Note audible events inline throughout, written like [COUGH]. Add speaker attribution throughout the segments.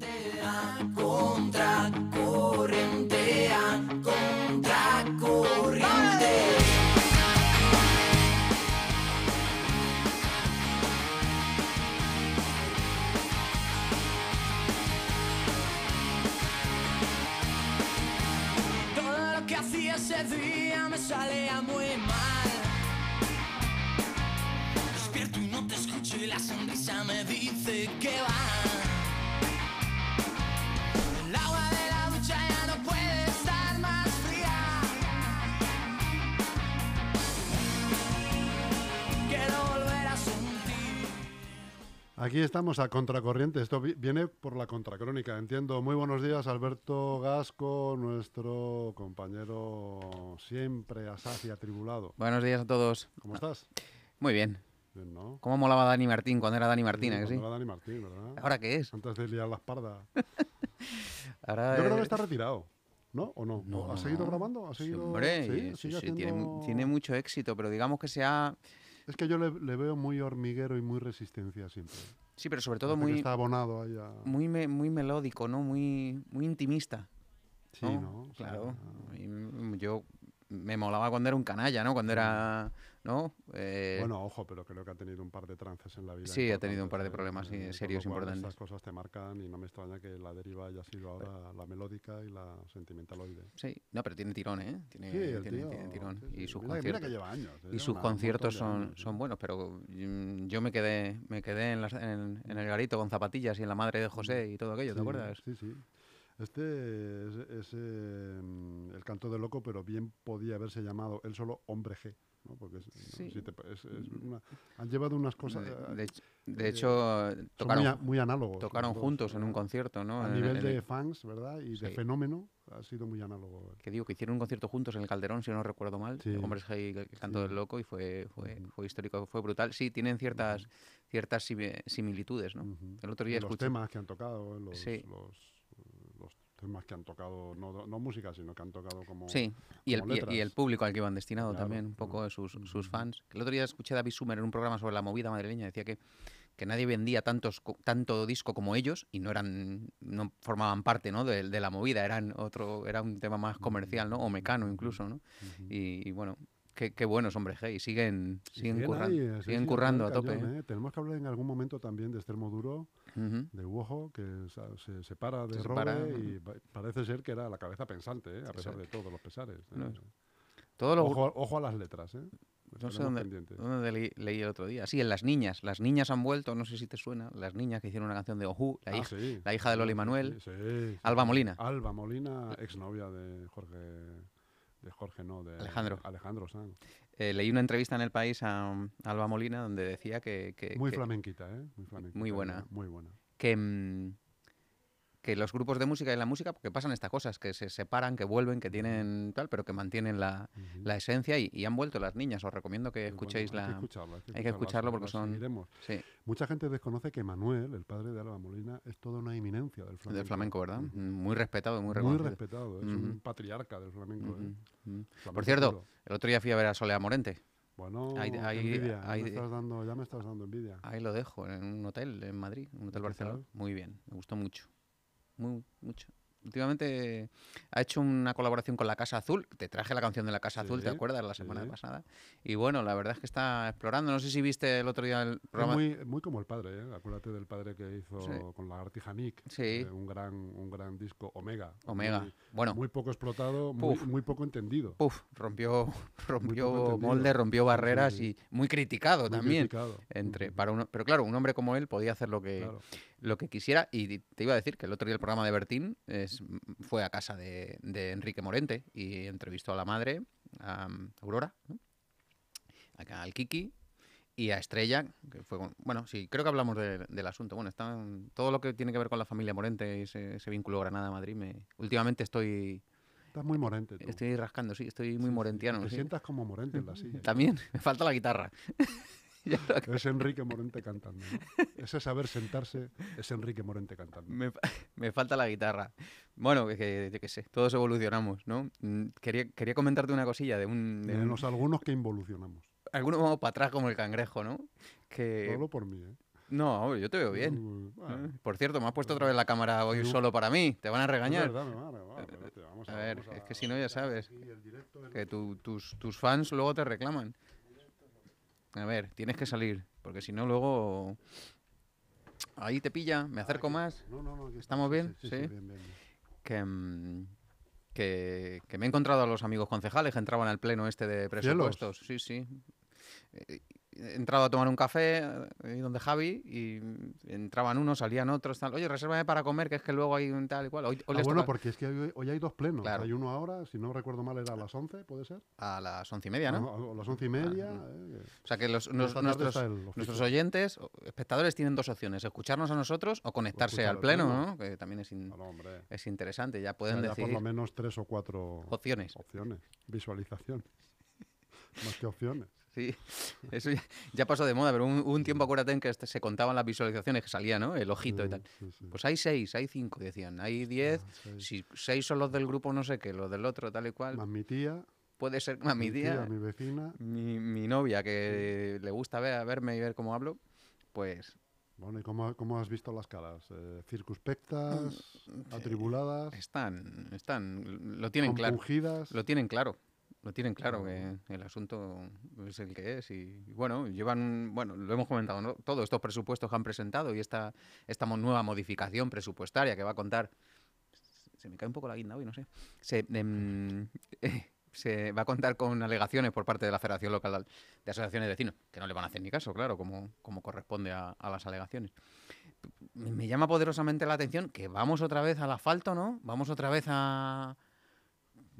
Speaker 1: Todo
Speaker 2: Aquí estamos a contracorriente. Esto vi- viene por la contracrónica, entiendo. Muy buenos días, Alberto Gasco, nuestro compañero siempre asaz y atribulado.
Speaker 3: Buenos días a todos.
Speaker 2: ¿Cómo estás?
Speaker 3: Muy bien.
Speaker 2: Bien, ¿no?
Speaker 3: ¿Cómo molaba Dani Martín cuando era Dani Martín, ¿a que sí?
Speaker 2: Cuando era Dani Martín, ¿verdad?
Speaker 3: ¿Ahora qué es?
Speaker 2: Antes de liar la espalda. [LAUGHS]
Speaker 3: Ahora,
Speaker 2: Yo creo
Speaker 3: eh,
Speaker 2: que está retirado, ¿no? ¿O no?
Speaker 3: no,
Speaker 2: ¿Ha
Speaker 3: no,
Speaker 2: seguido grabando? ¿Ha
Speaker 3: sí, hombre,
Speaker 2: ¿Sí?
Speaker 3: sí,
Speaker 2: ¿Sigue
Speaker 3: sí, tiene, tiene mucho éxito, pero digamos que sea...
Speaker 2: Es que yo le, le veo muy hormiguero y muy resistencia siempre.
Speaker 3: Sí, pero sobre todo
Speaker 2: Parece
Speaker 3: muy,
Speaker 2: Está abonado ahí a...
Speaker 3: muy, me- muy melódico, ¿no? Muy, muy intimista.
Speaker 2: Sí, ¿no?
Speaker 3: Claro. Mm, yo me molaba cuando era un canalla, ¿no? Cuando era... ¿No? Eh,
Speaker 2: Bueno, ojo, pero creo que ha tenido un par de trances en la vida.
Speaker 3: Sí, ha tenido un par de
Speaker 2: importantes,
Speaker 3: problemas,
Speaker 2: ¿eh?
Speaker 3: Serios importantes.
Speaker 2: Estas cosas te marcan y no me extraña que la deriva haya sido ahora la melódica y la sentimentaloide.
Speaker 3: Sí, no, pero tiene tirón, ¿eh? Tiene,
Speaker 2: Sí, el
Speaker 3: tiene-
Speaker 2: tío,
Speaker 3: tiene tirón.
Speaker 2: sí, sí.
Speaker 3: Y sus
Speaker 2: Mira- mira
Speaker 3: conciertos...
Speaker 2: que lleva años. eh,
Speaker 3: Y sus
Speaker 2: una-
Speaker 3: conciertos son,
Speaker 2: años,
Speaker 3: son
Speaker 2: ¿eh?
Speaker 3: buenos, pero mm, yo me quedé, me quedé en, las- en- en el garito con zapatillas y en la madre de José y todo aquello, ¿te acuerdas?
Speaker 2: Sí, sí. Este es, es, eh, el canto del loco, pero bien podía haberse llamado él solo Hombre G. ¿no? Porque es-
Speaker 3: Sí.
Speaker 2: si te- es- es una- han llevado unas cosas.
Speaker 3: De,
Speaker 2: eh,
Speaker 3: de hecho- de
Speaker 2: eh,
Speaker 3: hecho,
Speaker 2: son
Speaker 3: tocaron,
Speaker 2: muy, a- muy análogos.
Speaker 3: tocaron
Speaker 2: dos,
Speaker 3: juntos en un concierto, ¿no?
Speaker 2: A
Speaker 3: En-
Speaker 2: nivel
Speaker 3: en
Speaker 2: de fans, ¿verdad? Y de fenómeno, ha sido muy análogo.
Speaker 3: que digo que hicieron un concierto juntos en el Calderón, si no recuerdo mal,
Speaker 2: Sí.
Speaker 3: Hombres G y el Canto
Speaker 2: Sí.
Speaker 3: del Loco, y fue, fue, fue histórico, fue brutal. Sí, tienen ciertas, ciertas simi- similitudes, ¿no? El otro día
Speaker 2: Y los
Speaker 3: escuché...
Speaker 2: temas que han tocado, los,
Speaker 3: Sí.
Speaker 2: los, los temas que han tocado, no, no música, sino que han tocado como...
Speaker 3: Sí, y el,
Speaker 2: como
Speaker 3: y- el
Speaker 2: letras.
Speaker 3: público al que iban destinado
Speaker 2: Claro,
Speaker 3: también, un poco sus, sus fans. El otro día escuché a David Sumer en un programa sobre la movida madrileña, decía que, que nadie vendía tantos, tanto disco como ellos y no eran no formaban parte ¿no? de, de la movida, eran otro era un tema más comercial, ¿no? O mecano incluso, ¿no? Y, y bueno, qué, qué buenos, hombre, G, y siguen, siguen,
Speaker 2: siguen
Speaker 3: curran-
Speaker 2: ahí, eh, sí,
Speaker 3: siguen
Speaker 2: sí,
Speaker 3: currando a
Speaker 2: al
Speaker 3: tope.
Speaker 2: cañón,
Speaker 3: ¿eh?
Speaker 2: ¿eh? Tenemos que hablar en algún momento también de Extremo Duro,
Speaker 3: Ujú.
Speaker 2: de Uojo, que se separa de
Speaker 3: Se
Speaker 2: Robe
Speaker 3: separa,
Speaker 2: y pa- parece ser que era la cabeza pensante, ¿eh? a pesar
Speaker 3: Exacto.
Speaker 2: de todos los pesares. ¿eh?
Speaker 3: No, Todos los
Speaker 2: Ojo, ojo a las letras, ¿eh?
Speaker 3: No sé dónde, leí, leí el otro día. Sí, en Las Niñas. Las Niñas han vuelto, no sé si te suena. Las Niñas que hicieron una canción de Ojú, la,
Speaker 2: Ah,
Speaker 3: hija,
Speaker 2: sí,
Speaker 3: la hija de Loli Manuel.
Speaker 2: sí, sí,
Speaker 3: Alba. Molina.
Speaker 2: Alba Molina, exnovia de Jorge, de Jorge no, de
Speaker 3: Alejandro.
Speaker 2: Alejandro Sanz.
Speaker 3: Eh, leí una entrevista en El País a, um, a Alba Molina donde decía que... que-
Speaker 2: Muy
Speaker 3: que-
Speaker 2: flamenquita, ¿eh? Muy flamenquita.
Speaker 3: Muy buena.
Speaker 2: Muy buena.
Speaker 3: que, mm, que los grupos de música y la música, porque pasan estas cosas, que se separan, que vuelven, que tienen tal, pero que mantienen la, la esencia y, y han vuelto las niñas. Os recomiendo que
Speaker 2: Pues bueno,
Speaker 3: escuchéis
Speaker 2: que
Speaker 3: la...
Speaker 2: escucharlo, hay que
Speaker 3: hay que escucharlo porque son-. Sí,
Speaker 2: Mucha gente desconoce que Manuel, el padre de Alba Molina, es toda una eminencia del flamenco.
Speaker 3: del flamenco, ¿verdad? Mm, Muy respetado, muy
Speaker 2: Muy
Speaker 3: reconocido.
Speaker 2: respetado, es un patriarca del flamenco. ¿eh? Flamenco
Speaker 3: Por cierto,
Speaker 2: puro.
Speaker 3: el otro día fui a ver a Soledad Morente.
Speaker 2: Bueno, envidia, me estás dando, ya me estás dando envidia.
Speaker 3: Ahí lo dejo, en un hotel en Madrid, un hotel Barcelona.
Speaker 2: tal?
Speaker 3: Muy bien, me gustó mucho. Muy, mucho. Últimamente ha hecho una colaboración con la Casa Azul. Te traje la canción de la Casa Azul, ¿te acuerdas? La semana
Speaker 2: sí.
Speaker 3: pasada. Y bueno, la verdad es que está explorando. No sé si viste el otro día el
Speaker 2: Es
Speaker 3: programa.
Speaker 2: muy, muy como el padre, ¿eh? acuérdate del padre que hizo
Speaker 3: Sí.
Speaker 2: con la Artija Nick,
Speaker 3: Sí.
Speaker 2: eh, un, gran, un gran disco, Omega.
Speaker 3: Omega.
Speaker 2: Muy,
Speaker 3: Bueno,
Speaker 2: muy poco explotado, muy, poco entendido.
Speaker 3: puf, rompió, [LAUGHS] rompió molde, rompió barreras y muy criticado
Speaker 2: muy
Speaker 3: también.
Speaker 2: criticado.
Speaker 3: Entre, para uno, pero claro, un hombre como él podía hacer lo que,
Speaker 2: claro.
Speaker 3: Lo que quisiera. Y te iba a decir que el otro día el programa de Bertín es, fue a casa de, de Enrique Morente y entrevistó a la madre, a um, Aurora, ¿no? acá al Kiki y a Estrella, que fue con- bueno, sí, creo que hablamos de- del asunto. Bueno, está todo lo que tiene que ver con la familia Morente y ese, ese vínculo Granada-Madrid. Me, últimamente estoy,
Speaker 2: Estás muy morente tú.
Speaker 3: estoy rascando, sí, estoy muy
Speaker 2: sí,
Speaker 3: morentiano.
Speaker 2: Te
Speaker 3: sí.
Speaker 2: sientas como morente en la silla. [LAUGHS]
Speaker 3: También, me falta la guitarra. [LAUGHS] [LAUGHS] Lo-
Speaker 2: Es Enrique Morente cantando. ¿no? Ese saber sentarse es Enrique Morente cantando.
Speaker 3: Me, fa- me falta la guitarra. Bueno, que, que, yo qué sé, todos evolucionamos, ¿no? Mm, Quería, quería comentarte una cosilla de un... de un-
Speaker 2: Menos algunos que involucionamos.
Speaker 3: algunos vamos para atrás como el cangrejo, ¿no?
Speaker 2: No
Speaker 3: Que...
Speaker 2: hablo por mí, ¿eh?
Speaker 3: No, yo te veo bien.
Speaker 2: Bueno,
Speaker 3: ¿eh? Por cierto, me has puesto otra vez la cámara hoy solo para mí. ¿Te van a regañar?
Speaker 2: verdad, me va a vamos
Speaker 3: ver,
Speaker 2: vamos
Speaker 3: es que si no ya sabes Que tu- tus, tus fans luego te reclaman. A ver, tienes que salir, porque si no luego... Ahí te pilla, me acerco más.
Speaker 2: No, no, no, aquí
Speaker 3: ¿Estamos bien?
Speaker 2: Sí, sí,
Speaker 3: Sí.
Speaker 2: sí, bien, bien, bien.
Speaker 3: que, mm, que, que me he encontrado a los amigos concejales que entraban al pleno este de presupuestos. Sí, sí. Eh, He entrado a tomar un café eh, ahí donde Javi y entraban unos, salían otros, tal. Oye, resérvame para comer, que es que luego hay un tal y cual. Hoy, hoy
Speaker 2: Ah, bueno,
Speaker 3: toca
Speaker 2: porque es que hoy, hoy hay dos plenos.
Speaker 3: Claro.
Speaker 2: Hay uno ahora, si no recuerdo mal, era a las 11, ¿puede ser?
Speaker 3: a las once y media, ¿no?
Speaker 2: O a las once y media.
Speaker 3: Ah,
Speaker 2: eh,
Speaker 3: O sea que los, nos- nuestros, nuestros oyentes, espectadores, tienen dos opciones: escucharnos a nosotros o conectarse al pleno,
Speaker 2: pleno.
Speaker 3: ¿no? Que también es, in- es interesante. Ya
Speaker 2: O sea,
Speaker 3: pueden
Speaker 2: por lo menos tres o cuatro
Speaker 3: opciones.
Speaker 2: opciones. Visualización. [LAUGHS] Más que opciones.
Speaker 3: Sí, [LAUGHS] eso ya, ya pasó de moda, pero un, un tiempo acuérdate en que este- se contaban las visualizaciones que salía, ¿no? El ojito y tal.
Speaker 2: sí, sí.
Speaker 3: Pues hay seis, hay cinco, decían. Hay diez.
Speaker 2: Ah, seis.
Speaker 3: Si seis son los del grupo no sé qué, los del otro, tal y cual.
Speaker 2: Más mi tía,
Speaker 3: Puede ser más mi tía,
Speaker 2: mi vecina.
Speaker 3: mi, mi novia, que le gusta ver, verme y ver cómo hablo. Pues
Speaker 2: Bueno, ¿y cómo, cómo has visto las caras? Eh, ¿Circunspectas?
Speaker 3: Mm,
Speaker 2: ¿Atribuladas?
Speaker 3: están, están, lo tienen claro. Lo tienen claro. Lo tienen claro que el asunto es el que es. Y bueno, llevan, bueno, lo hemos comentado, ¿no? Todos estos presupuestos que han presentado y esta, esta nueva modificación presupuestaria que va a contar. Se me cae un poco la guinda hoy, no sé. Se, em, [LAUGHS] se va a contar con alegaciones por parte de la Federación Local de Asociaciones de Vecinos, que no le van a hacer ni caso, claro, como, como corresponde a, a las alegaciones. Me me llama poderosamente la atención que vamos otra vez al asfalto, ¿no? Vamos otra vez a.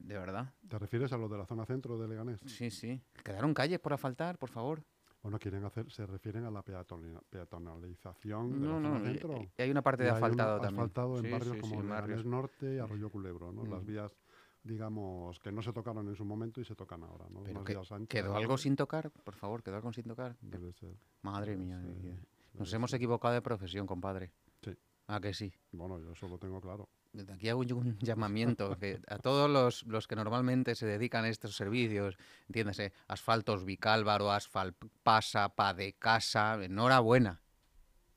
Speaker 3: De verdad.
Speaker 2: ¿Te refieres a lo de la zona centro de Leganés?
Speaker 3: Sí, sí. Quedaron calles por asfaltar, por favor.
Speaker 2: Bueno, quieren hacer, se refieren a la peatonalización de
Speaker 3: No,
Speaker 2: la
Speaker 3: no,
Speaker 2: zona
Speaker 3: y-
Speaker 2: centro.
Speaker 3: y hay una parte de asfaltado también.
Speaker 2: asfaltado en
Speaker 3: Sí,
Speaker 2: barrios
Speaker 3: sí,
Speaker 2: como
Speaker 3: sí,
Speaker 2: Leganés. Norte y Arroyo Culebro, ¿no? Las
Speaker 3: Mm.
Speaker 2: vías, digamos, que no se tocaron en su momento y se tocan ahora, ¿no?
Speaker 3: Pero que-
Speaker 2: anchas,
Speaker 3: ¿Quedó algo sin tocar? Por favor, ¿quedó algo sin tocar?
Speaker 2: Debe ser.
Speaker 3: Madre
Speaker 2: debe
Speaker 3: mía.
Speaker 2: ser,
Speaker 3: y-
Speaker 2: debe
Speaker 3: Nos
Speaker 2: ser.
Speaker 3: hemos equivocado de profesión, compadre.
Speaker 2: Sí.
Speaker 3: ¿A que sí?
Speaker 2: Bueno, yo eso lo tengo claro.
Speaker 3: Aquí hago yo un [LAUGHS] llamamiento que a todos los, los que normalmente se dedican a estos servicios, entiéndase, asfaltos Vicálvaro, asfalt pasa, pa de casa, enhorabuena.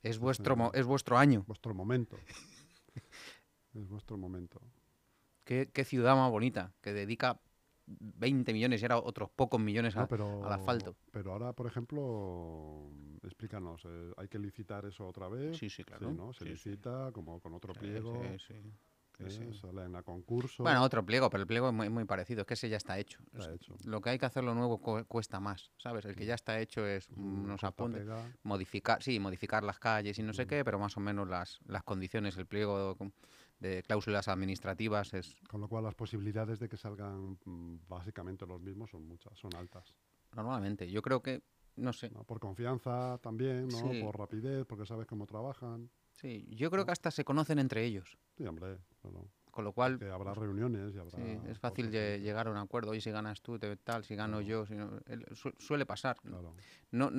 Speaker 3: Es vuestro, mo- es vuestro año.
Speaker 2: Vuestro momento. [LAUGHS] es vuestro momento.
Speaker 3: ¿Qué, qué ciudad más bonita que dedica 20 millones y ahora otros pocos millones a-
Speaker 2: No, pero,
Speaker 3: al asfalto.
Speaker 2: Pero ahora, por ejemplo, explícanos, eh, ¿hay que licitar eso otra vez?
Speaker 3: Sí, sí, claro.
Speaker 2: ¿no? Se
Speaker 3: Sí, sí.
Speaker 2: licita como con otro pliego,
Speaker 3: sí, sí, sí,
Speaker 2: ¿eh?
Speaker 3: sí.
Speaker 2: salen a concurso.
Speaker 3: Bueno, otro pliego, pero el pliego es muy, muy parecido, es que ese ya está hecho.
Speaker 2: Está
Speaker 3: Es-
Speaker 2: hecho.
Speaker 3: Lo que hay que hacer lo nuevo cu- cuesta más, ¿sabes? El que ya está hecho es
Speaker 2: Mm,
Speaker 3: unos
Speaker 2: corta,
Speaker 3: apuntes, modificar, sí, modificar las calles y no sé
Speaker 2: Mm.
Speaker 3: qué, pero más o menos las, las condiciones, el pliego de cláusulas administrativas es
Speaker 2: Con lo cual las posibilidades de que salgan mm, básicamente los mismos son muchas, son altas.
Speaker 3: normalmente. Yo creo que, no sé,
Speaker 2: ¿no? Por confianza también, ¿no?
Speaker 3: Sí.
Speaker 2: Por rapidez, porque sabes cómo trabajan.
Speaker 3: sí, yo creo que hasta se conocen entre ellos,
Speaker 2: Sí, hombre,
Speaker 3: con lo cual
Speaker 2: Que habrá reuniones y habrá...
Speaker 3: Sí, es fácil llegar a un acuerdo. Oye, si ganas tú, te- tal, si gano
Speaker 2: Claro.
Speaker 3: yo. Si no- el- su- suele pasar.
Speaker 2: Claro.
Speaker 3: No,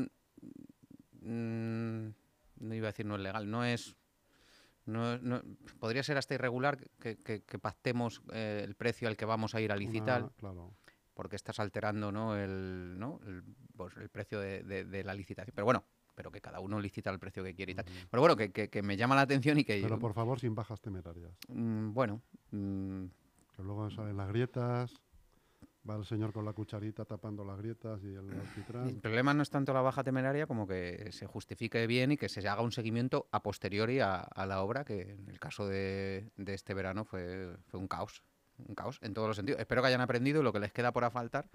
Speaker 3: mm, no iba a decir no es legal. No es. No, no- podría ser hasta irregular que, que- que pactemos eh, el precio al que vamos a ir a licitar,
Speaker 2: Una- claro.
Speaker 3: porque estás alterando ¿no? el, ¿no? el, pues, el precio de, de- de la licitación. Pero bueno, pero que cada uno licita el precio que quiere y tal. Pero bueno, que, que- que me llama la atención y que.
Speaker 2: Pero por favor, sin bajas temerarias.
Speaker 3: mm, bueno, mm,
Speaker 2: Que luego salen las grietas, va el señor con la cucharita tapando las grietas y el
Speaker 3: El
Speaker 2: alquitrán.
Speaker 3: problema no es tanto la baja temeraria como que se justifique bien y que se haga un seguimiento a posteriori a, a la obra, que en el caso de, de este verano fue, fue un caos. Un caos en todos los sentidos. Espero que hayan aprendido lo que les queda por asfaltar,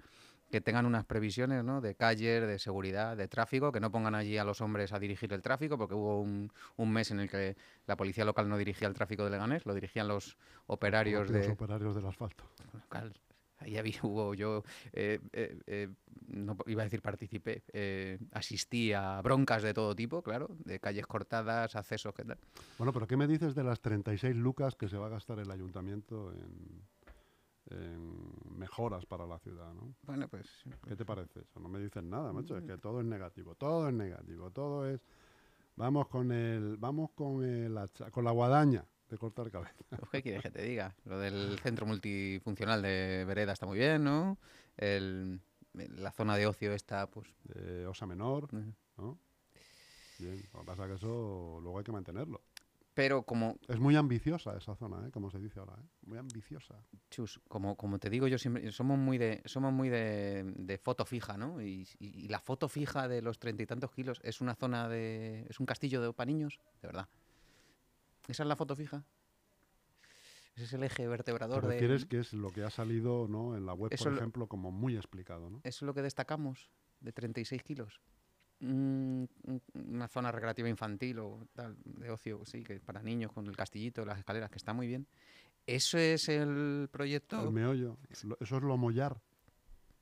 Speaker 3: que tengan unas previsiones ¿no? de calles, de seguridad, de tráfico, que no pongan allí a los hombres a dirigir el tráfico, porque hubo un, un mes en el que la policía local no dirigía el tráfico de Leganés, lo dirigían los operarios
Speaker 2: Los
Speaker 3: de,
Speaker 2: operarios del asfalto.
Speaker 3: local. Ahí había, [LAUGHS] hubo, yo eh, eh, eh, no iba a decir participé, eh, asistí a broncas de todo tipo, claro, de calles cortadas, accesos, ¿qué tal?
Speaker 2: Bueno, pero ¿qué me dices de las 36 lucas que se va a gastar el ayuntamiento en, en mejoras para la ciudad, ¿no?
Speaker 3: Bueno, pues
Speaker 2: ¿Qué te parece eso? No me dicen nada, macho. Es que todo es negativo, todo es negativo, todo es... Vamos con el, vamos con el hacha- con la guadaña de cortar cabeza. [LAUGHS]
Speaker 3: ¿qué quieres que te diga? Lo del centro multifuncional de Vereda está muy bien, ¿no? El- la zona de ocio está, pues...
Speaker 2: De Osa Menor,
Speaker 3: eh,
Speaker 2: ¿no? Bien, lo que pasa es que eso luego hay que mantenerlo.
Speaker 3: Pero como,
Speaker 2: Es muy ambiciosa esa zona, ¿eh? como se dice ahora. ¿eh? Muy ambiciosa.
Speaker 3: Chus, como, como te digo yo siempre, somos muy de, somos muy de, de foto fija, ¿no? Y, y- y la foto fija de los treinta y tantos kilos es una zona de, es un castillo de para niños, de verdad. ¿Esa es la foto fija? Ese es el eje
Speaker 2: Te
Speaker 3: vertebrador de...
Speaker 2: refieres que es lo que ha salido ¿no? en la web,
Speaker 3: Eso
Speaker 2: por
Speaker 3: lo-
Speaker 2: ejemplo, como muy explicado. ¿no?
Speaker 3: Eso es lo que destacamos de 36 kilos. Mm, un- una zona recreativa infantil o tal, de ocio, sí, que para niños con el castillito, las escaleras, que está muy bien. ¿Eso es el proyecto?
Speaker 2: El meollo. Lo- Eso es lo mollar.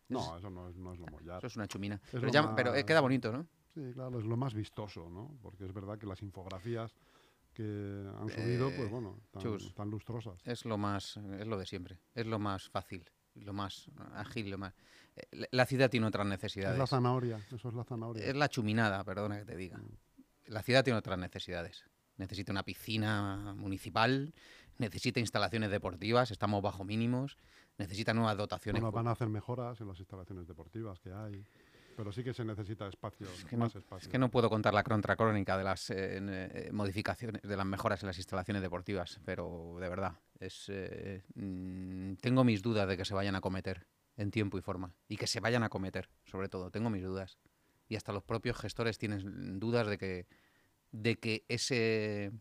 Speaker 2: No, eso no es, no es lo mollar.
Speaker 3: Eso es una chumina.
Speaker 2: Es
Speaker 3: Pero, ya- pero, eh, queda bonito, ¿no?
Speaker 2: Sí, claro, es lo más vistoso, ¿no? Porque es verdad que las infografías que han subido,
Speaker 3: Eh,
Speaker 2: pues bueno, están lustrosas.
Speaker 3: Es lo más, es lo de siempre. Es lo más fácil, lo más ágil, lo más. eh, la- ciudad tiene otras
Speaker 2: Es
Speaker 3: necesidades.
Speaker 2: la zanahoria, eso es la zanahoria.
Speaker 3: Es la chuminada, perdona que te diga. La ciudad tiene otras necesidades. Necesita una piscina municipal, necesita instalaciones deportivas, estamos bajo mínimos, necesita nuevas dotaciones.
Speaker 2: Bueno, van a hacer mejoras en las instalaciones deportivas que hay, pero sí que se necesita espacio,
Speaker 3: que no-
Speaker 2: más espacio.
Speaker 3: Es que no puedo contar la contracrónica de las eh, eh, modificaciones, de las mejoras en las instalaciones deportivas, pero de verdad, es, eh, mm, tengo mis dudas de que se vayan a cometer en tiempo y forma. Y que se vayan a cometer, sobre todo, tengo mis dudas. Y hasta los propios gestores tienen dudas de que, de que ese,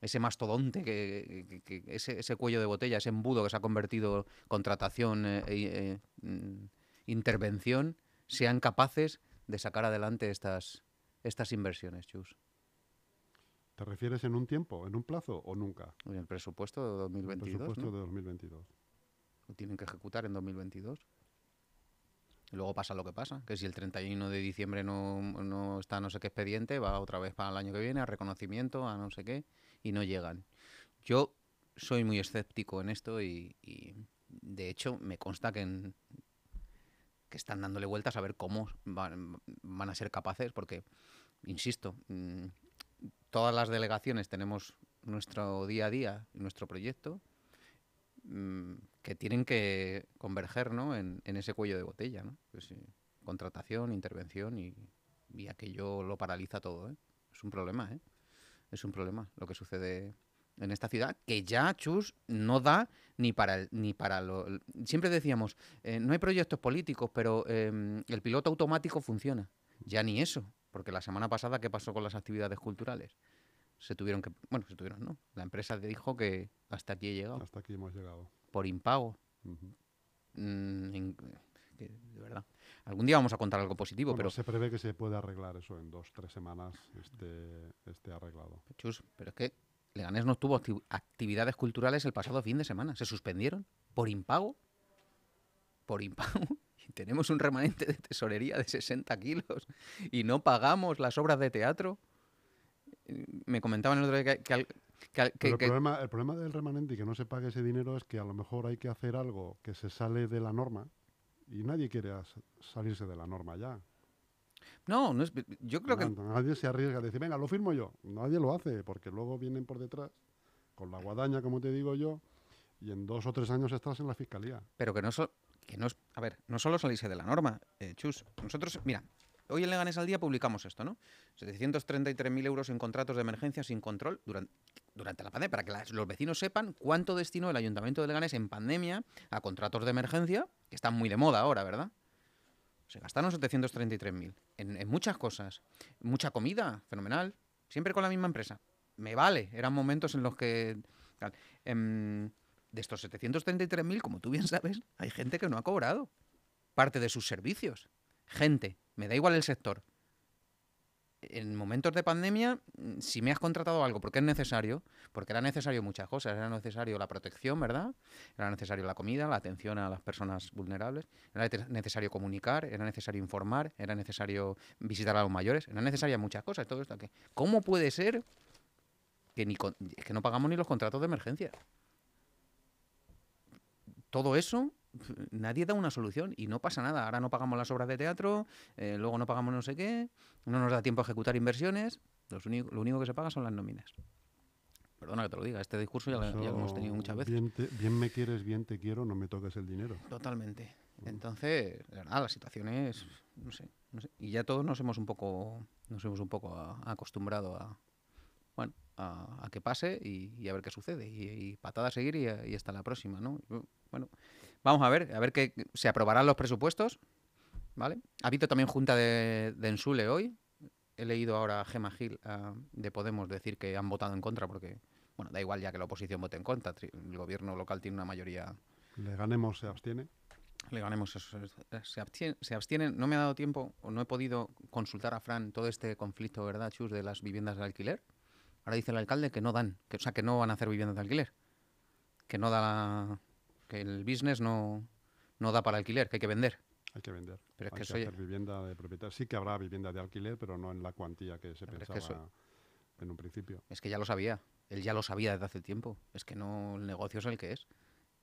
Speaker 3: ese mastodonte, que, que- que ese, ese cuello de botella, ese embudo que se ha convertido contratación e eh, intervención, sean capaces de sacar adelante estas, estas inversiones, Chus.
Speaker 2: ¿Te refieres en un tiempo, en un plazo o nunca?
Speaker 3: En el presupuesto de
Speaker 2: El
Speaker 3: 2022,
Speaker 2: presupuesto
Speaker 3: ¿no?
Speaker 2: de 2022.
Speaker 3: Lo tienen que ejecutar en 2022. Y luego pasa lo que pasa, que si el 31 de diciembre no, no está no sé qué expediente, va otra vez para el año que viene a reconocimiento, a no sé qué, y no llegan. Yo soy muy escéptico en esto y, y, de hecho me consta que, en- que están dándole vueltas a ver cómo van, a ser capaces, porque, insisto, mm, todas las delegaciones tenemos nuestro día a día, nuestro proyecto, mm, que tienen que converger ¿no? en, en ese cuello de botella. ¿no? Pues, sí, contratación, intervención y, y aquello lo paraliza todo. ¿eh? Es un problema, ¿eh? es un problema lo que sucede en esta ciudad que ya Chus no da ni para el- ni para lo siempre decíamos eh, no hay proyectos políticos pero em, el piloto automático funciona ya ni eso porque la semana pasada qué pasó con las actividades culturales se tuvieron que bueno se tuvieron no la empresa dijo que hasta aquí he llegado
Speaker 2: Hasta aquí hemos llegado.
Speaker 3: por impago. Mm, de verdad algún día vamos a contar algo positivo
Speaker 2: Bueno,
Speaker 3: pero
Speaker 2: se prevé que se puede arreglar eso en dos, tres semanas, esté, esté arreglado.
Speaker 3: Chus, pero es que Leganés no tuvo acti- actividades culturales el pasado fin de semana. Se suspendieron por impago. Por impago. [LAUGHS] Y tenemos un remanente de tesorería de 60 kilos y no pagamos las obras de teatro. Me comentaban el otro día que, que que
Speaker 2: el, problema, el problema del remanente y que no se pague ese dinero es que a lo mejor hay que hacer algo que se sale de la norma y nadie quiere salirse de la norma ya.
Speaker 3: No, no es, yo creo que...
Speaker 2: Na- Nadie se arriesga a decir, venga, lo firmo yo. Nadie lo hace porque luego vienen por detrás con la guadaña, como te digo yo, y en dos o tres años estás en la fiscalía.
Speaker 3: Pero que no, so- que no es, a ver, no solo salirse de la norma, eh, Chus. Nosotros, mira, hoy en Leganés al día publicamos esto, ¿no? 733.000 euros en contratos de emergencia sin control durante, durante la pandemia, para que las- los vecinos sepan cuánto destinó el Ayuntamiento de Leganés en pandemia a contratos de emergencia, que están muy de moda ahora, ¿verdad? Se gastaron 733.000 en, en muchas cosas. Mucha comida, fenomenal. Siempre con la misma empresa. Me vale. Eran momentos en los que... Em, de estos 733.000, como tú bien sabes, hay gente que no ha cobrado parte de sus servicios. Gente, me da igual el sector. En momentos de pandemia, mm, si me has contratado algo porque es necesario, porque era necesario muchas cosas, era necesario la protección, ¿verdad? Era necesario la comida, la atención a las personas vulnerables, era necesario comunicar, era necesario informar, era necesario visitar a los mayores, era necesaria muchas cosas. Todo esto ¿Cómo puede ser que, ni con- que no pagamos ni los contratos de emergencia? todo eso, nadie da una solución y no pasa nada. Ahora no pagamos las obras de teatro, eh, luego no pagamos no sé qué, no nos da tiempo a ejecutar inversiones, los lo único que se paga son las nóminas. perdona que te lo diga, este discurso ya, lo- ya lo hemos tenido muchas veces.
Speaker 2: Bien, te- bien me quieres, bien te quiero, no me toques el dinero.
Speaker 3: Totalmente. Entonces, de verdad, la situación es, no sé, no sé. Y ya todos nos hemos un poco, nos hemos un poco a- acostumbrado a, bueno, a, a que pase y, y a ver qué sucede. Y, y patada a seguir y, y hasta la próxima, ¿no? Bueno, vamos a ver, a ver que se aprobarán los presupuestos, ¿vale? Ha habido también junta de, de Ensule hoy. He leído ahora a Gema Gil de Podemos decir que han votado en contra porque, bueno, da igual ya que la oposición vote en contra. El gobierno local tiene una mayoría
Speaker 2: Le ganemos, se abstiene.
Speaker 3: le ganemos eso. Se abstienen, se abstienen. No me ha dado tiempo o no he podido consultar a Fran todo este conflicto, ¿verdad, Chus, de las viviendas de alquiler? Ahora dice el alcalde que no dan, que, o sea, que no van a hacer viviendas de alquiler. Que no da la- que el business no, no da para alquiler, que hay que vender.
Speaker 2: Hay que vender.
Speaker 3: Pero es
Speaker 2: Hay
Speaker 3: que
Speaker 2: hacer vivienda de propietario. Sí que habrá vivienda de alquiler, pero no en la cuantía que se
Speaker 3: Pero es que
Speaker 2: pensaba
Speaker 3: eso-
Speaker 2: en un principio.
Speaker 3: Es que ya lo sabía. Él ya lo sabía desde hace tiempo. Es que no, el negocio es el que es.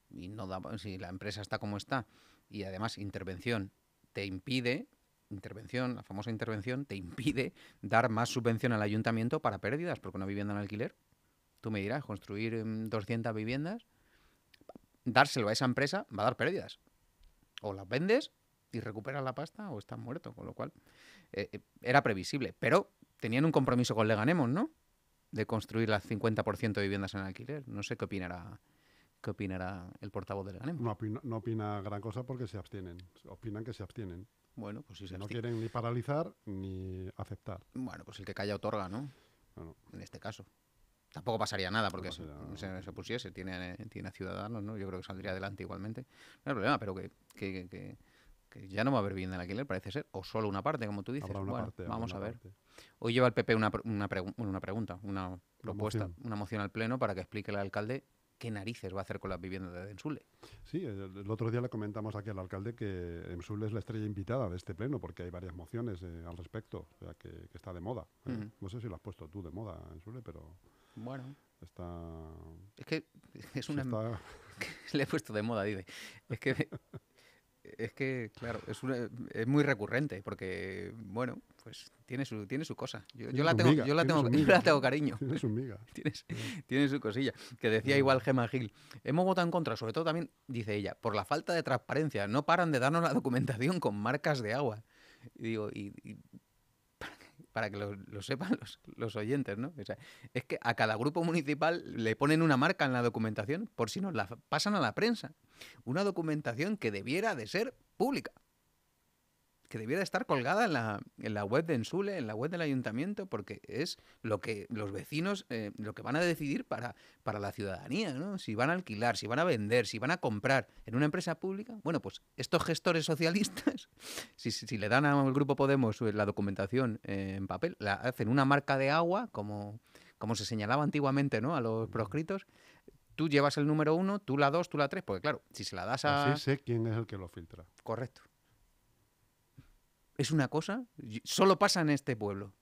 Speaker 3: Y no da, si la empresa está como está y además intervención te impide, intervención, la famosa intervención, te impide dar más subvención al ayuntamiento para pérdidas, porque una vivienda en alquiler, tú me dirás, construir em, 200 viviendas, dárselo a esa empresa va a dar pérdidas. O las vendes y recuperas la pasta o estás muerto, con lo cual eh, eh, era previsible. Pero tenían un compromiso con Leganemos, ¿no? de construir las 50% de viviendas en alquiler. No sé qué opinará qué opinará el portavoz del Ganemo.
Speaker 2: No opina, no opina gran cosa porque se abstienen. Opinan que se abstienen.
Speaker 3: Bueno, pues sí se
Speaker 2: no
Speaker 3: abstiene.
Speaker 2: quieren ni paralizar ni aceptar.
Speaker 3: Bueno, pues el que calla otorga, ¿no?
Speaker 2: Bueno,
Speaker 3: En este caso. Tampoco pasaría nada porque
Speaker 2: pasaría nada.
Speaker 3: se- se pusiese, tiene, tiene a ciudadanos, ¿no? Yo creo que saldría adelante igualmente. No hay problema, pero que, que- que- que ya no va a haber vivienda en alquiler, parece ser, o solo una parte, como tú dices. Bueno,
Speaker 2: parte.
Speaker 3: vamos a ver.
Speaker 2: parte.
Speaker 3: Hoy lleva el PP una, una, pregu- una pregunta, una propuesta,
Speaker 2: moción.
Speaker 3: una moción al Pleno para que explique el alcalde qué narices va a hacer con las viviendas de Densule.
Speaker 2: Sí, el, el otro día le comentamos aquí al alcalde que Emsul es la estrella invitada de este pleno porque hay varias mociones eh, al respecto, o sea que, que está de moda. ¿eh? No sé si lo has puesto tú de moda, Emsule, pero
Speaker 3: Bueno,
Speaker 2: está...
Speaker 3: es que es una,
Speaker 2: está- [LAUGHS]
Speaker 3: Le he puesto de moda, dice. Es que, es que claro, es, una- es muy recurrente porque, bueno, pues tiene su, tiene su cosa. Yo, la tengo,
Speaker 2: miga,
Speaker 3: yo la tengo, [LAUGHS] yo la tengo cariño.
Speaker 2: Tiene su miga. [LAUGHS]
Speaker 3: Tiene, su- tiene su cosilla. Que decía igual Gema Gil. Hemos votado en contra, sobre todo también, dice ella, por la falta de transparencia. No paran de darnos la documentación con marcas de agua. Y digo, y, y para que, lo, lo sepan los, los oyentes, ¿no? O sea, es que a cada grupo municipal le ponen una marca en la documentación por si nos la pasan a la prensa. Una documentación que debiera de ser pública. Que debiera estar colgada en la, en la web de Ensule, en la web del ayuntamiento, porque es lo que los vecinos, eh, lo que van a decidir para, para la ciudadanía, ¿no? Si van a alquilar, si van a vender, si van a comprar en una empresa pública. Bueno, pues estos gestores socialistas, [LAUGHS] si, si, si le dan al Grupo Podemos la documentación eh, en papel, la hacen una marca de agua, como, como se señalaba antiguamente, ¿no? A los proscritos. Tú llevas el número uno, tú la dos, tú la tres, porque claro, si se la das a...
Speaker 2: Así sé quién es el que lo filtra.
Speaker 3: Correcto. Es una cosa, solo pasa en este pueblo,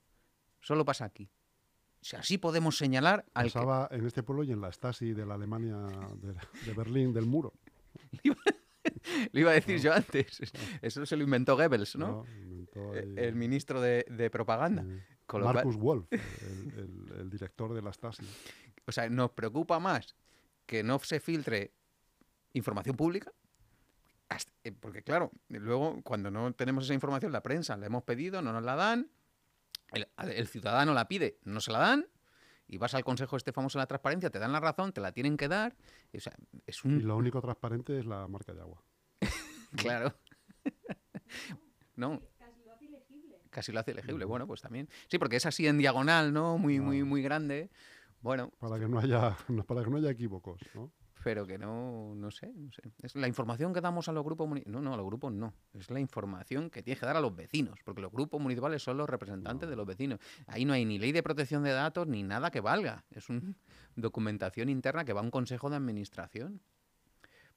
Speaker 3: solo pasa aquí. O sea, así podemos señalar al que...
Speaker 2: Pasaba en este pueblo y en la Stasi de la Alemania de, de Berlín del muro. [LAUGHS]
Speaker 3: Lo iba a decir yo antes. Eso se lo inventó Goebbels, ¿no?
Speaker 2: Inventó ahí,
Speaker 3: El ministro de, de propaganda. cual-
Speaker 2: Marcus Wolf, el, el- el director de la Stasi.
Speaker 3: O sea, nos preocupa más que no se filtre información pública. Hasta- eh, porque claro, luego cuando no tenemos esa información, la prensa la hemos pedido, no nos la dan, el, el ciudadano la pide, no se la dan, y vas al consejo este famoso de la transparencia, te dan la razón, te la tienen que dar. y, o sea, es
Speaker 2: Y lo único transparente es la marca de agua. [LAUGHS]
Speaker 3: Claro. no. Casi lo hace elegible. Bueno, pues también. Sí, porque es así en diagonal, ¿no? Muy, muy, muy grande. Bueno,
Speaker 2: Para que no haya, [LAUGHS] para que no haya equívocos, ¿no?
Speaker 3: Pero que no, no sé, no sé. Es la información que damos a los grupos municipales. No, no, a los grupos no. Es la información que tienes que dar a los vecinos, porque los grupos municipales son los representantes de los vecinos. Ahí no hay ni ley de protección de datos ni nada que valga. Es una [LAUGHS] documentación interna que va a un consejo de administración.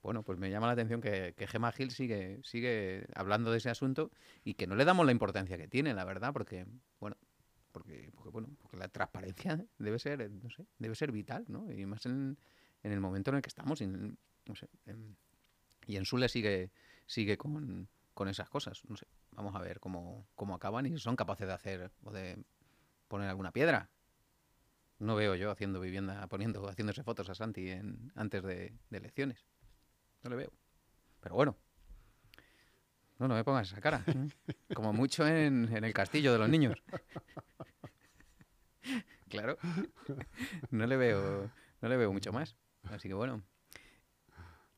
Speaker 3: Bueno, pues me llama la atención que, que Gema Gil sigue, sigue hablando de ese asunto y que no le damos la importancia que tiene, la verdad, porque, bueno, porque, porque, bueno, porque la transparencia [LAUGHS] debe ser, no sé, debe ser vital, ¿no? Y más en, en el momento en el que estamos. y en- no sé, en- y en Sule sigue, sigue con, con esas cosas. No sé, vamos a ver cómo, cómo acaban y si son capaces de hacer o de poner alguna piedra. No veo yo haciendo vivienda, poniendo, haciéndose fotos a Santi en, antes de, de elecciones. No le veo. Pero bueno. No, no me pongas esa cara. ¿eh? [LAUGHS] Como mucho en, en el castillo de los niños. [LAUGHS] claro. No le veo, no le veo mucho más. Así que bueno,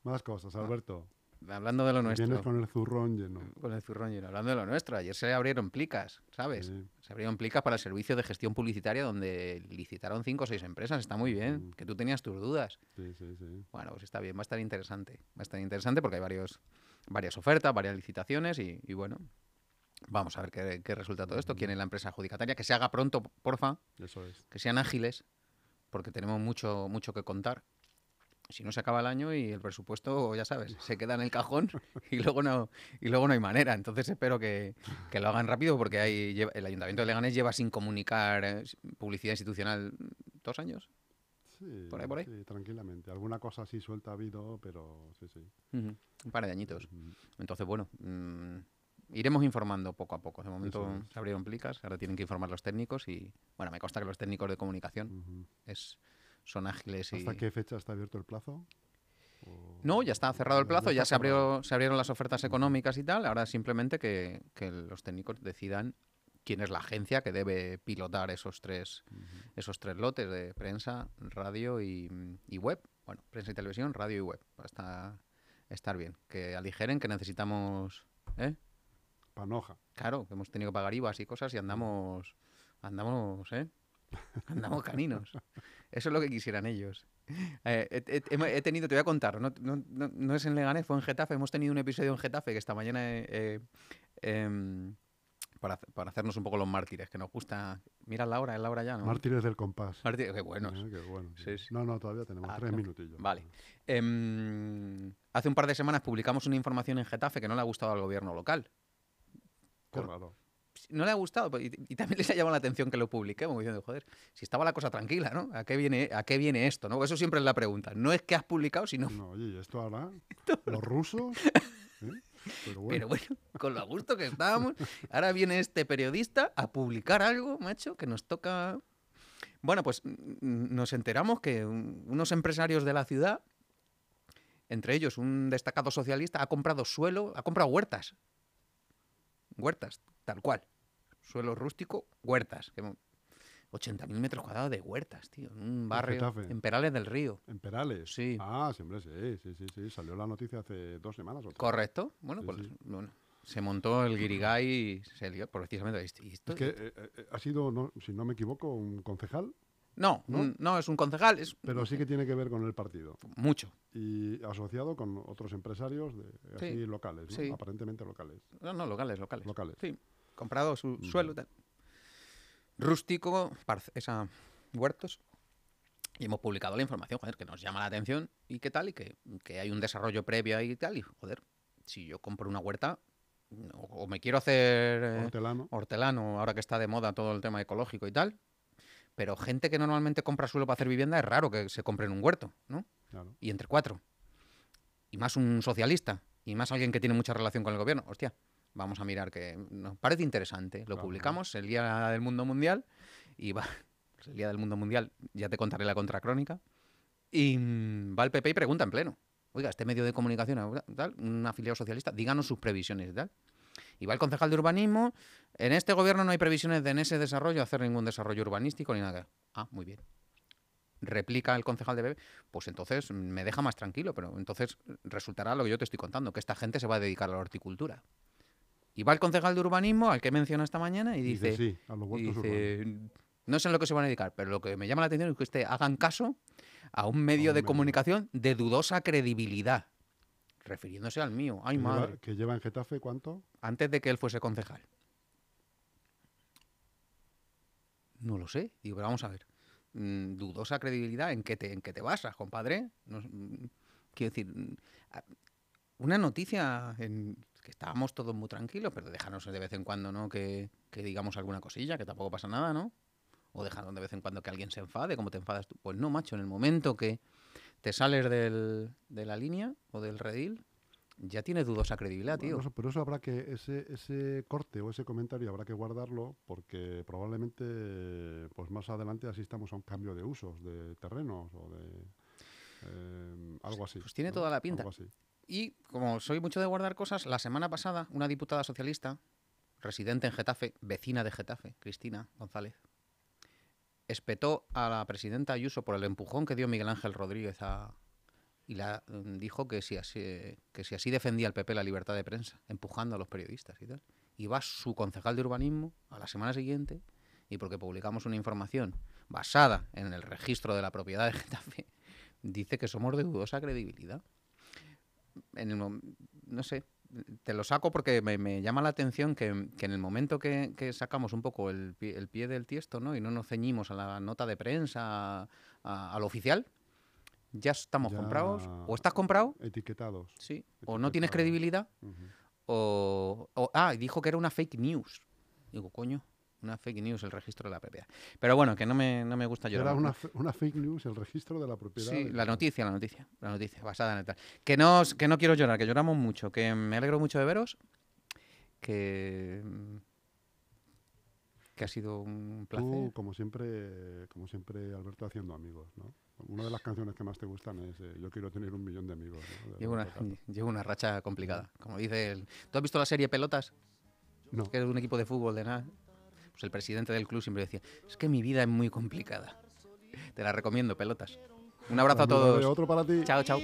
Speaker 2: Más cosas, Alberto.
Speaker 3: hablando de lo
Speaker 2: Vienes
Speaker 3: nuestro.
Speaker 2: con el zurrón lleno.
Speaker 3: Con el zurrón lleno. Hablando de lo nuestro, ayer se abrieron plicas, ¿sabes?
Speaker 2: Sí.
Speaker 3: Se abrieron plicas para el servicio de gestión publicitaria donde licitaron cinco o seis empresas. Está muy bien,
Speaker 2: Mm.
Speaker 3: que tú tenías tus dudas.
Speaker 2: Sí, sí, sí.
Speaker 3: Bueno, pues está bien, va a estar interesante. Va a estar interesante porque hay varios, varias ofertas, varias licitaciones y, y bueno, vamos a ver qué, qué resulta todo esto. ¿Quién es la empresa adjudicataria? Que se haga pronto, porfa,
Speaker 2: Eso es.
Speaker 3: que sean ágiles, porque tenemos mucho, mucho que contar. Si no se acaba el año y el presupuesto, ya sabes, se [LAUGHS] queda en el cajón y luego no, y luego no hay manera. Entonces espero que, que lo hagan rápido porque hay, el Ayuntamiento de Leganés lleva sin comunicar eh, publicidad institucional dos años.
Speaker 2: Sí,
Speaker 3: Por ahí, por ahí.
Speaker 2: sí, tranquilamente. Alguna cosa así suelta ha habido, pero sí, sí.
Speaker 3: Ujú, Un par de añitos. Entonces, bueno, mm, iremos informando poco a poco. De momento
Speaker 2: es.
Speaker 3: se abrieron plicas, ahora tienen que informar los técnicos y, bueno, me consta que los técnicos de comunicación
Speaker 2: Ujú.
Speaker 3: es, son ágiles y...
Speaker 2: ¿Hasta qué fecha está abierto el plazo? ¿O-
Speaker 3: No, ya está cerrado el plazo, ya, se, abrió, se abrieron las ofertas económicas y tal. Ahora simplemente que, que los técnicos decidan quién es la agencia que debe pilotar esos tres, esos tres lotes de prensa, radio y, y web. Bueno, prensa y televisión, radio y web. Va a estar, estar bien. Que aligeren, que necesitamos... ¿eh?
Speaker 2: Panoja.
Speaker 3: Claro, que hemos tenido que pagar IVAs y cosas y andamos, andamos, ¿eh? [LAUGHS] Andamos caninos. Eso es lo que quisieran ellos. Eh, he, he- he- he tenido, te voy a contar, no, no- no- no es en Leganés, fue en Getafe. Hemos tenido un episodio en Getafe que esta mañana, eh, eh, em, para, hace- para hacernos un poco los mártires, que nos gusta. Mira la hora, es la hora ya, ¿no?
Speaker 2: Mártires del compás.
Speaker 3: Mártires, qué buenos.
Speaker 2: Qué bueno, sí.
Speaker 3: Sí, sí.
Speaker 2: No, no, todavía tenemos
Speaker 3: Ah,
Speaker 2: tres minutillos.
Speaker 3: Vale. Em, hace un par de semanas publicamos una información en Getafe que no le ha gustado al gobierno local.
Speaker 2: Raro.
Speaker 3: No le ha gustado pues, y, y también [LAUGHS] les ha llamado la atención que lo publiquemos diciendo, joder, si estaba la cosa tranquila, ¿no? ¿A qué viene, a qué viene esto? ¿no? Eso siempre es la pregunta. No es que has publicado, sino...
Speaker 2: No, oye, ¿y esto ahora? [LAUGHS] ¿Los rusos? [LAUGHS] ¿Eh? Pero bueno,
Speaker 3: Pero bueno, con lo a gusto que estábamos, ahora viene este periodista a publicar algo, macho, que nos toca... Bueno, pues mm, nos enteramos que un- unos empresarios de la ciudad, entre ellos un destacado socialista, ha comprado suelo, ha comprado huertas. Huertas, tal cual. Suelo rústico, huertas. que mo- 80.000 metros cuadrados de huertas, tío. En un barrio, en Perales del Río.
Speaker 2: en Perales.
Speaker 3: Sí.
Speaker 2: Ah, siempre sí, sí, sí, sí. Salió la noticia hace dos semanas o tres.
Speaker 3: Correcto. Bueno,
Speaker 2: Sí,
Speaker 3: pues
Speaker 2: sí.
Speaker 3: bueno, se montó el guirigay y se lió precisamente. ¿y esto-
Speaker 2: Es que eh, eh, ha sido, no, si no me equivoco, un concejal,
Speaker 3: No,
Speaker 2: ¿no?
Speaker 3: un- no, es un concejal, es
Speaker 2: pero sí que tiene que ver con el partido.
Speaker 3: mucho.
Speaker 2: Y asociado con otros empresarios de, así
Speaker 3: Sí,
Speaker 2: locales, aparentemente locales.
Speaker 3: No, no, locales, locales.
Speaker 2: Locales.
Speaker 3: Sí, comprado su
Speaker 2: Mm.
Speaker 3: suelo y tal. Rústico, esa huertos. Y hemos publicado la información, joder, que nos llama la atención y qué tal, y que, que hay un desarrollo previo ahí y tal. Y joder, si yo compro una huerta, o, o me quiero hacer eh,
Speaker 2: Hortelano.
Speaker 3: hortelano, ahora que está de moda todo el tema ecológico y tal. Pero gente que normalmente compra suelo para hacer vivienda es raro que se compre en un huerto, ¿no?
Speaker 2: Claro.
Speaker 3: y entre cuatro. Y más un socialista. Y más alguien que tiene mucha relación con el gobierno. Hostia, vamos a mirar que nos parece interesante. Lo
Speaker 2: Claro.
Speaker 3: publicamos el Día del Mundo Mundial. Y va, [LAUGHS] pues el Día del Mundo Mundial, ya te contaré la contracrónica. Y mm, va el PP y pregunta en pleno. Oiga, este medio de comunicación, tal, un afiliado socialista, díganos sus previsiones y tal. Y va el concejal de urbanismo. En este gobierno no hay previsiones de en ese desarrollo hacer ningún desarrollo urbanístico ni nada. Ah, muy bien replica el concejal de BB, pues entonces me deja más tranquilo, pero entonces resultará lo que yo te estoy contando, que esta gente se va a dedicar a la horticultura. Y va el concejal de urbanismo, al que menciona esta mañana, y dice,
Speaker 2: sí, a los
Speaker 3: y dice, no sé en lo que se van a dedicar, pero lo que me llama la atención es que usted hagan caso a un medio
Speaker 2: un
Speaker 3: de
Speaker 2: medio.
Speaker 3: comunicación de dudosa credibilidad, refiriéndose al mío. Ay,
Speaker 2: que, lleva,
Speaker 3: madre.
Speaker 2: que lleva en Getafe, ¿cuánto?
Speaker 3: Antes de que él fuese concejal. No lo sé. Digo, pero vamos a ver. Mm, dudosa credibilidad, ¿en qué te, en qué te basas, compadre? No mm, quiero decir, mm, una noticia en que estábamos todos muy tranquilos, pero déjanos de vez en cuando, ¿no? Que, que digamos alguna cosilla, que tampoco pasa nada, ¿no? O déjanos de vez en cuando que alguien se enfade, como te enfadas tú. Pues no, macho, en el momento que te sales del- de la línea o del redil, ya tiene dudosa credibilidad, tío.
Speaker 2: Eso- pero eso habrá que, ese, ese corte o ese comentario habrá que guardarlo porque probablemente pues más adelante asistamos a un cambio de usos, de terrenos o de eh, algo así.
Speaker 3: Pues tiene
Speaker 2: ¿no?
Speaker 3: toda la pinta.
Speaker 2: Algo así.
Speaker 3: Y como soy mucho de guardar cosas, la semana pasada una diputada socialista, residente en Getafe, vecina de Getafe, Cristina González, espetó a la presidenta Ayuso por el empujón que dio Miguel Ángel Rodríguez a, y la mm, dijo que si así que si así defendía el PP la libertad de prensa, empujando a los periodistas y tal. Y va su concejal de urbanismo a la semana siguiente y porque publicamos una información basada en el registro de la propiedad de Getafe, [LAUGHS] dice que somos de dudosa credibilidad. En el no sé, te lo saco porque me, me llama la atención que, que en el momento que, que sacamos un poco el pie, el pie del tiesto ¿no? y no nos ceñimos a la nota de prensa, a, a lo oficial, ya estamos
Speaker 2: Ya-
Speaker 3: comprados. O estás comprado,
Speaker 2: Etiquetados.
Speaker 3: sí, o no tienes credibilidad, o, o- ah, dijo que era una fake news. Digo, coño, una fake news el registro de la PPA. Pero bueno, que no me, no me gusta llorar.
Speaker 2: Era una, una fake news el registro de la propiedad.
Speaker 3: Sí, la noticia, la noticia, la noticia, basada en el tal. Que no, que no quiero llorar, que lloramos mucho, que me alegro mucho de veros, que, que ha sido un placer.
Speaker 2: Tú, como siempre, como siempre, Alberto, haciendo amigos, ¿no? Una de las canciones que más te gustan es eh, Yo quiero tener un millón de amigos. ¿no?
Speaker 3: Llevo una, [LAUGHS] llevo una racha complicada. Como dice el... ¿Tú has visto la serie Pelotas?
Speaker 2: No,
Speaker 3: Que es un equipo de fútbol de nada. Pues el presidente del club siempre decía, es que mi vida es muy complicada. Te la recomiendo, Pelotas. Un abrazo a todos.
Speaker 2: Otro para ti.
Speaker 3: Chao, chao.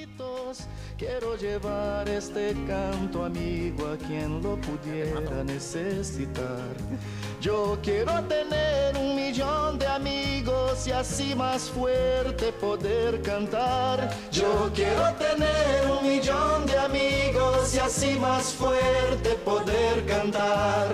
Speaker 4: Quiero llevar este canto amigo a quien lo pudiera necesitar. Yo quiero tener un millón de amigos y así más fuerte poder cantar. Yo quiero tener un millón de amigos y así más fuerte poder cantar.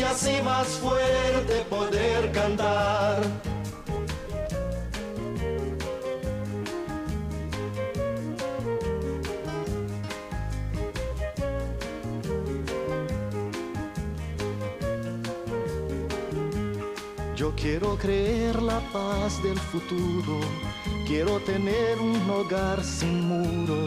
Speaker 4: y así más fuerte poder cantar. Yo quiero creer la paz del futuro, quiero tener un hogar sin muro.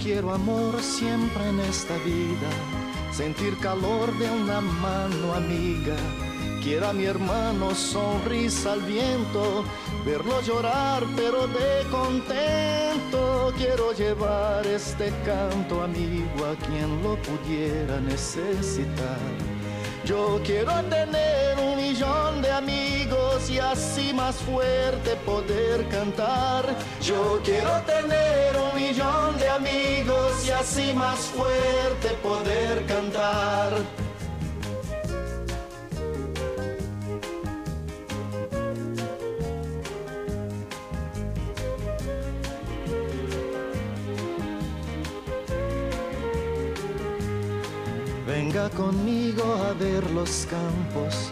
Speaker 4: Quiero amor siempre en esta vida, sentir calor de una mano amiga. Quiero a mi hermano sonrisa al viento, verlo llorar pero de contento. Quiero llevar este canto amigo a quien lo pudiera necesitar. Yo quiero tener un millón de amigos y así más fuerte poder cantar. Yo quiero tener un millón de amigos y así más fuerte poder cantar. Venga conmigo a ver los campos,